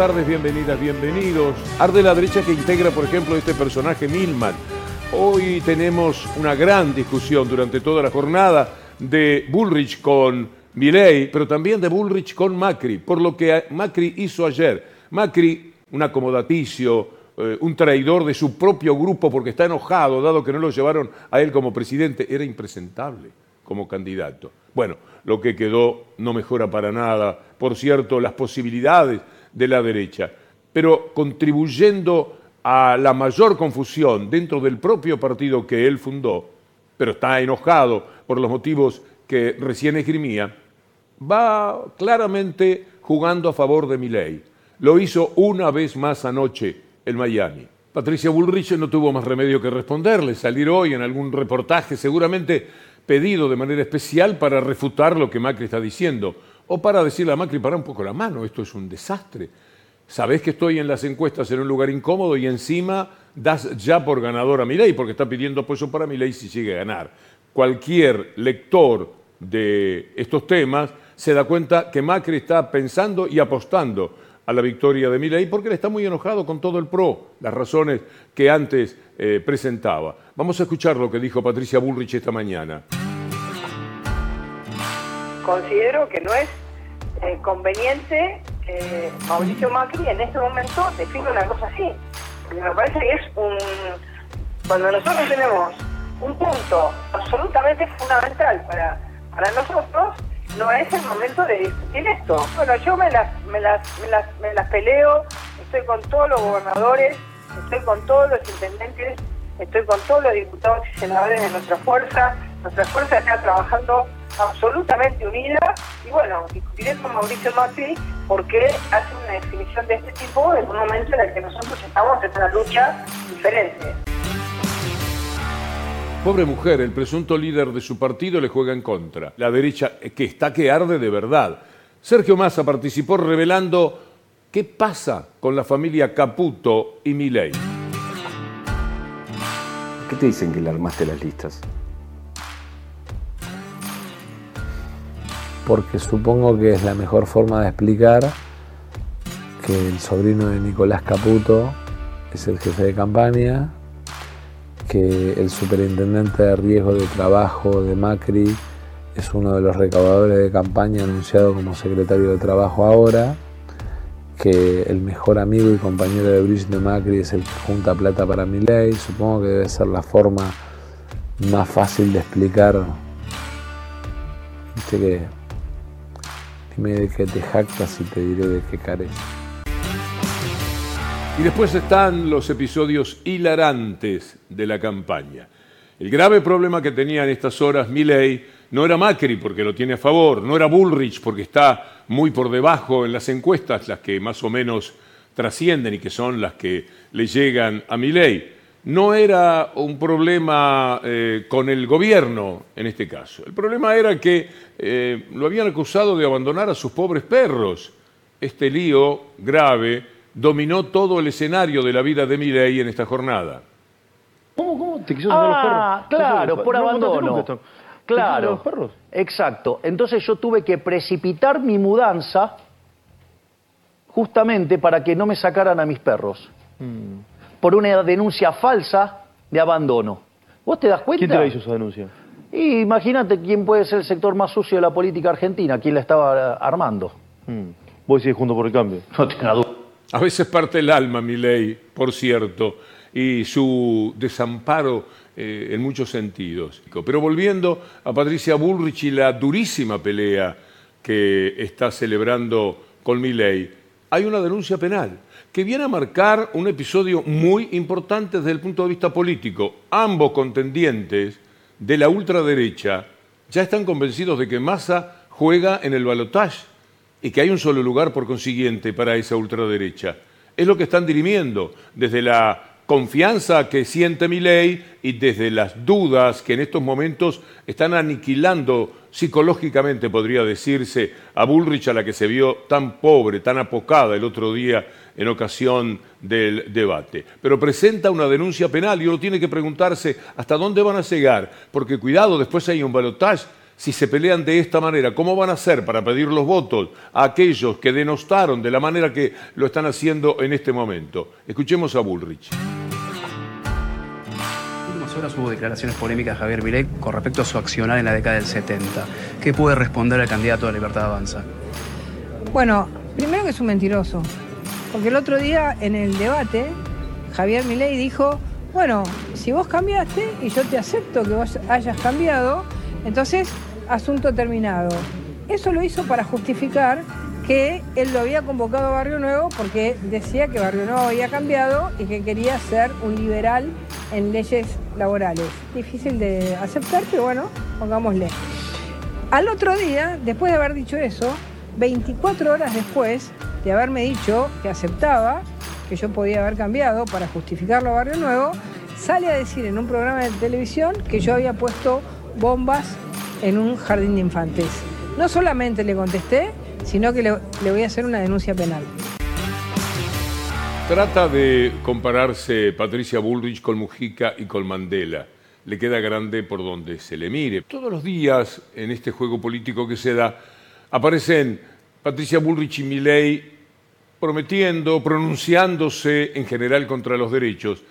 tardes, bienvenidas, bienvenidos. Arde la derecha que integra, por ejemplo, este personaje Milman. Hoy tenemos una gran discusión durante toda la jornada de Bullrich con Milei, pero también de Bullrich con Macri, por lo que Macri hizo ayer. Macri, un acomodaticio, eh, un traidor de su propio grupo porque está enojado, dado que no lo llevaron a él como presidente, era impresentable como candidato. Bueno, lo que quedó no mejora para nada, por cierto, las posibilidades de la derecha, pero contribuyendo a la mayor confusión dentro del propio partido que él fundó, pero está enojado por los motivos que recién esgrimía, va claramente jugando a favor de Milei. Lo hizo una vez más anoche en Miami. Patricia Bullrich no tuvo más remedio que responderle, salir hoy en algún reportaje seguramente pedido de manera especial para refutar lo que Macri está diciendo o para decirle a Macri, para un poco la mano, esto es un desastre. Sabés que estoy en las encuestas en un lugar incómodo y encima das ya por ganador a Milei porque está pidiendo apoyo para Milei si sigue a ganar. Cualquier lector de estos temas se da cuenta que Macri está pensando y apostando a la victoria de Milei porque él está muy enojado con todo el PRO, las razones que antes eh, presentaba. Vamos a escuchar lo que dijo Patricia Bullrich esta mañana. Considero que no es eh, conveniente que Mauricio Macri en este momento define una cosa así. me parece que es un... Cuando nosotros tenemos un punto absolutamente fundamental para, para nosotros, no es el momento de discutir esto. Bueno, yo me las, me las, me las, peleo, estoy con todos los gobernadores, estoy con todos los intendentes, estoy con todos los diputados y senadores de nuestra fuerza. Nuestra fuerza está trabajando absolutamente unida y bueno, discutiré con Mauricio Macri porque hace una definición de este tipo en un momento en el que nosotros estamos en una lucha diferente. Pobre mujer, el presunto líder de su partido le juega en contra. La derecha que está que arde de verdad. Sergio Massa participó revelando qué pasa con la familia Caputo y Milei. ¿Qué te dicen que le armaste las listas? Porque supongo que es la mejor forma de explicar que el sobrino de Nicolás Caputo es el jefe de campaña, que el superintendente de riesgo de trabajo de Macri es uno de los recaudadores de campaña anunciado como secretario de trabajo ahora, que el mejor amigo y compañero de Brigitte Macri es el que junta plata para mi ley. Supongo que debe ser la forma más fácil de explicar. De qué te jactas y te diré de qué careces. Y después están los episodios hilarantes de la campaña. El grave problema que tenía en estas horas Milley no era Macri porque lo tiene a favor, no era Bullrich porque está muy por debajo en las encuestas, las que más o menos trascienden y que son las que le llegan a Milley. No era un problema eh, con el gobierno en este caso. El problema era que eh, lo habían acusado de abandonar a sus pobres perros. Este lío grave dominó todo el escenario de la vida de Milei en esta jornada. ¿Cómo, cómo? ¿Te quiso sacar los perros? Ah, claro, por abandono. Claro, los perros? exacto. Entonces yo tuve que precipitar mi mudanza justamente para que no me sacaran a mis perros. Mm. Por una denuncia falsa de abandono. ¿Vos te das cuenta? ¿Quién te la hizo esa denuncia? Y imagínate quién puede ser el sector más sucio de la política argentina, quién la estaba armando. Mm. Vos decís junto por el cambio. No tenga duda. A veces parte el alma, mi ley, por cierto, y su desamparo eh, en muchos sentidos. Pero volviendo a Patricia Bullrich y la durísima pelea que está celebrando con ley, hay una denuncia penal que viene a marcar un episodio muy importante desde el punto de vista político. Ambos contendientes de la ultraderecha ya están convencidos de que Massa juega en el balotaje y que hay un solo lugar, por consiguiente, para esa ultraderecha. Es lo que están dirimiendo desde la confianza que siente mi ley y desde las dudas que en estos momentos están aniquilando psicológicamente, podría decirse, a Bullrich, a la que se vio tan pobre, tan apocada el otro día en ocasión del debate. Pero presenta una denuncia penal y uno tiene que preguntarse hasta dónde van a llegar, porque cuidado, después hay un balotaje si se pelean de esta manera, ¿cómo van a hacer para pedir los votos a aquellos que denostaron de la manera que lo están haciendo en este momento? Escuchemos a Bullrich. Horas hubo declaraciones polémicas de Javier Milei con respecto a su accionar en la década del 70. ¿Qué puede responder el candidato de Libertad Avanza? Bueno, primero que es un mentiroso. Porque el otro día en el debate, Javier Milei dijo, bueno, si vos cambiaste y yo te acepto que vos hayas cambiado, entonces asunto terminado. Eso lo hizo para justificar que él lo había convocado a Barrio Nuevo porque decía que Barrio Nuevo había cambiado y que quería ser un liberal en leyes Difícil de aceptar, pero bueno, pongámosle. Al otro día, después de haber dicho eso, 24 horas después de haberme dicho que aceptaba, que yo podía haber cambiado para justificarlo a Barrio Nuevo, sale a decir en un programa de televisión que yo había puesto bombas en un jardín de infantes. No solamente le contesté, sino que le voy a hacer una denuncia penal. Trata de compararse Patricia Bullrich con Mujica y con Mandela. Le queda grande por donde se le mire. Todos los días en este juego político que se da aparecen Patricia Bullrich y Milei prometiendo, pronunciándose en general contra los derechos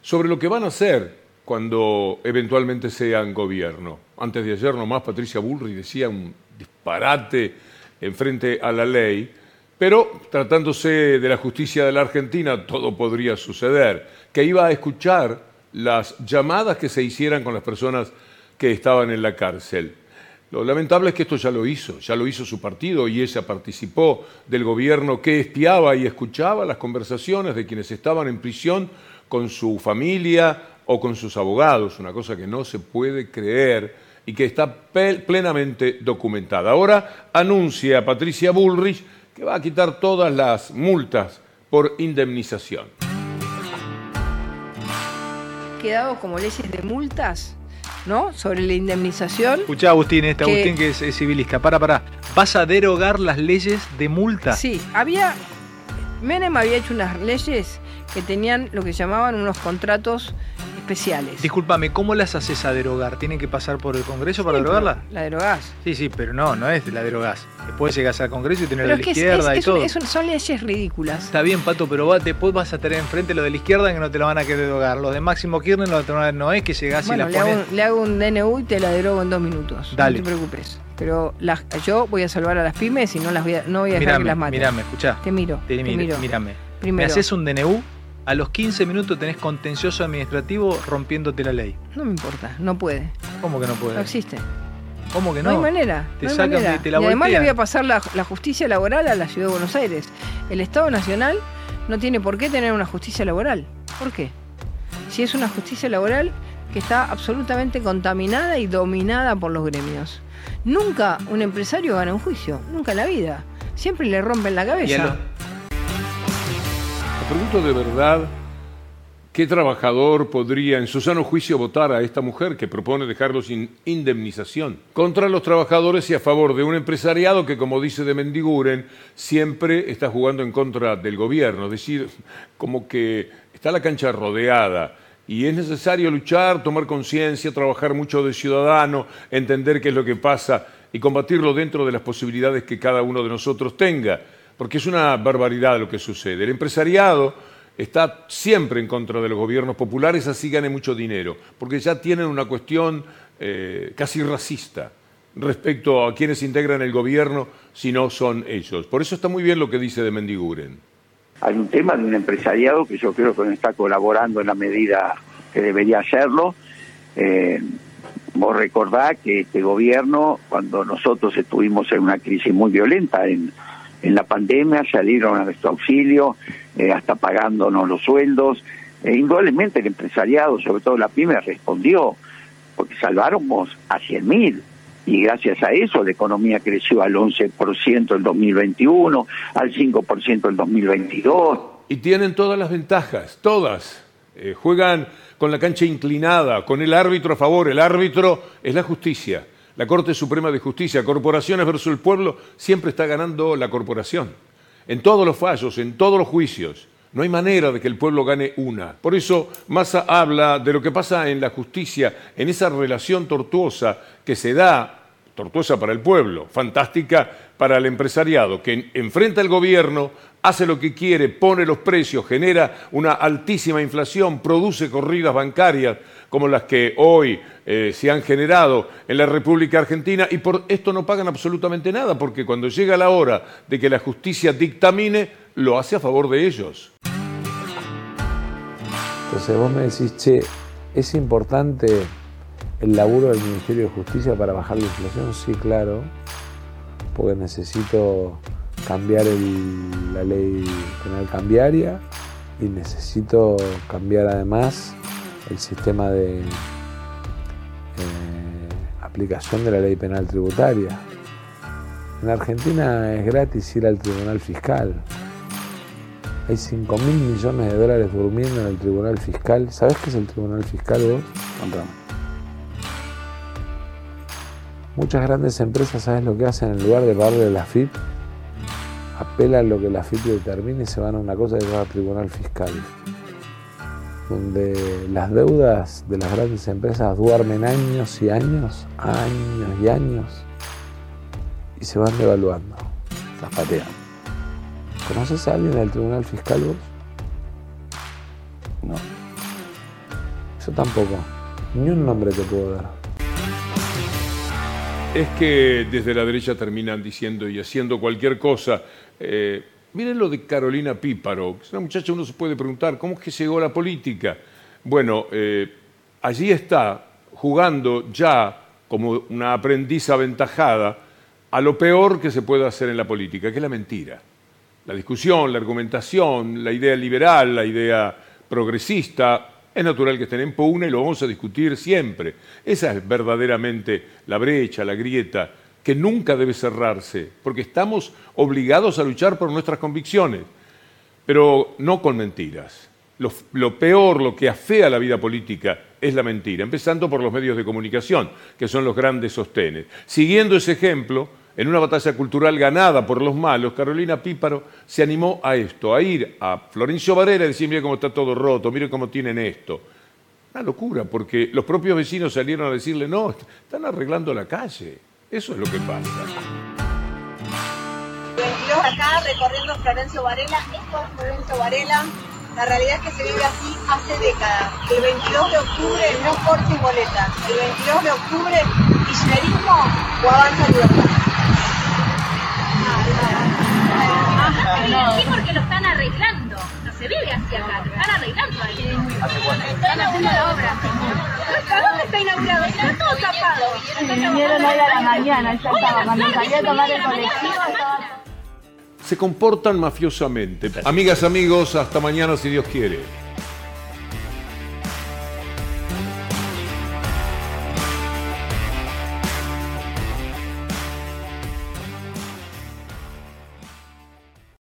sobre lo que van a hacer cuando eventualmente sean gobierno. Antes de ayer nomás Patricia Bullrich decía un disparate en frente a la ley, pero tratándose de la justicia de la Argentina todo podría suceder, que iba a escuchar las llamadas que se hicieran con las personas que estaban en la cárcel. Lo lamentable es que esto ya lo hizo, ya lo hizo su partido y ella participó del gobierno que espiaba y escuchaba las conversaciones de quienes estaban en prisión con su familia o con sus abogados, una cosa que no se puede creer y que está plenamente documentada. Ahora anuncia Patricia Bullrich que va a quitar todas las multas por indemnización. Quedado como leyes de multas, ¿no? Sobre la indemnización. Escuchá, Agustín, este que- Agustín que es, es civilista. Para, para. ¿Vas a derogar las leyes de multa? Sí, había. Menem había hecho unas leyes que tenían lo que llamaban unos contratos especiales. Discúlpame, ¿cómo las haces a derogar? ¿Tienen que pasar por el Congreso para Sí, derogarla? La derogás. Sí, sí, pero no, no es la derogás. Después llegas al Congreso y tenés Pero la de que la izquierda es- y es todo. es un- son leyes ridículas. Está bien, Pato, pero va- después vas a tener enfrente lo de la izquierda que no te lo van a querer derogar. Los de Máximo Kirchner a- no es que llegás Bueno, y la hago, pones... un, le hago un DNU y te la derogo en dos minutos. Dale. No te preocupes. Pero las- yo voy a salvar a las pymes y no las voy a, no voy a dejar que Mirame, las maten. mirame, escuchá. Te miro. Te Te, miro. Mírame. Primero. Me haces un DNU, a los 15 minutos tenés contencioso administrativo rompiéndote la ley. No me importa, no puede. ¿Cómo que no No puede? existe. ¿Cómo que No, no? hay manera. Te no hay sacan, manera. te- te la y además le voy a pasar la, la justicia laboral a la ciudad de Buenos Aires. El Estado Nacional no tiene por qué tener una justicia laboral. ¿Por qué? Si es una justicia laboral que está absolutamente contaminada y dominada por los gremios. Nunca un empresario gana un juicio, nunca en la vida. Siempre le rompen la cabeza. Pregunto de verdad qué trabajador podría en su sano juicio votar a esta mujer que propone dejarlo sin indemnización contra los trabajadores y a favor de un empresariado que, como dice de Mendiguren, siempre está jugando en contra del gobierno. Es decir, como que está la cancha rodeada. Y es necesario luchar, tomar conciencia, trabajar mucho de ciudadano, entender qué es lo que pasa y combatirlo dentro de las posibilidades que cada uno de nosotros tenga. Porque es una barbaridad lo que sucede. El empresariado está siempre en contra de los gobiernos populares, así gane mucho dinero, porque ya tienen una cuestión eh, casi racista respecto a quienes integran el gobierno si no son ellos. Por eso está muy bien lo que dice de Mendiguren. hay un tema de un empresariado que yo creo que no está colaborando en la medida que debería hacerlo. Eh, vos recordás que este gobierno, cuando nosotros estuvimos en una crisis muy violenta en, en la pandemia, salieron a nuestro auxilio, eh, hasta pagándonos los sueldos. E indudablemente el empresariado, sobre todo la pyme, respondió, porque salváramos a 100 mil. Y gracias a eso la economía creció al 11% en 2021, al 5% en 2022. Y tienen todas las ventajas, todas. Eh, juegan con la cancha inclinada, con el árbitro a favor. El árbitro es la justicia. La Corte Suprema de Justicia, corporaciones versus el pueblo, siempre está ganando la corporación. En todos los fallos, en todos los juicios. No hay manera de que el pueblo gane una. Por eso Massa habla de lo que pasa en la justicia, en esa relación tortuosa que se da tortuosa para el pueblo, fantástica para el empresariado, que enfrenta al gobierno, hace lo que quiere, pone los precios, genera una altísima inflación, produce corridas bancarias como las que hoy eh, se han generado en la República Argentina y por esto no pagan absolutamente nada, porque cuando llega la hora de que la justicia dictamine, lo hace a favor de ellos. Entonces vos me decís, che, ¿es importante el laburo del Ministerio de Justicia para bajar la inflación? Sí, claro, porque necesito cambiar la ley penal cambiaria y necesito cambiar además el sistema de eh, aplicación de la ley penal tributaria. En Argentina es gratis ir al Tribunal Fiscal. Hay 5 mil millones de dólares durmiendo en el Tribunal Fiscal. ¿Sabés qué es el Tribunal Fiscal vos? Contame. Muchas grandes empresas, ¿sabes lo que hacen? En lugar de pagarle la FIP, apelan lo que la FIP determine y se van a una cosa que se llama Tribunal Fiscal. Donde las deudas de las grandes empresas duermen años y años, años y años, y se van devaluando. Las patean. ¿Conoces a alguien del Tribunal Fiscal vos? No. Yo tampoco. Ni un nombre te puedo dar. Es que desde la derecha terminan diciendo y haciendo cualquier cosa. Eh, miren lo de Carolina Píparo, es una muchacha, uno se puede preguntar, ¿cómo es que llegó a la política? Bueno, eh, allí está jugando ya como una aprendiz aventajada a lo peor que se puede hacer en la política, que es la mentira. La discusión, la argumentación, la idea liberal, la idea progresista, es natural que estén en pugna y lo vamos a discutir siempre. Esa es verdaderamente la brecha, la grieta, que nunca debe cerrarse, porque estamos obligados a luchar por nuestras convicciones, pero no con mentiras. Lo, lo peor, lo que afea la vida política es la mentira, empezando por los medios de comunicación, que son los grandes sostenes. Siguiendo ese ejemplo, en una batalla cultural ganada por los malos, Carolina Píparo se animó a esto, a ir a Florencio Varela y decir, mire cómo está todo roto, mire cómo tienen esto. Una locura, porque los propios vecinos salieron a decirle, no, están arreglando la calle. Eso es lo que pasa. 22 acá recorriendo Florencio Varela. Esto es Florencio Varela. La realidad es que se vive así hace décadas. El 22 de octubre no cortes boletas. El 22 de octubre, kirchnerismo o avanza libertad. Sí, porque lo están arreglando. No se vive así acá, lo están arreglando ahí. Están haciendo la obra. ¿Dónde está inaugurado? Está todo tapado. Vinieron hoy a la mañana, ya estaba. Cuando salí a tomar el colectivo estaba... Se comportan mafiosamente. Amigas, amigos, hasta mañana si Dios quiere.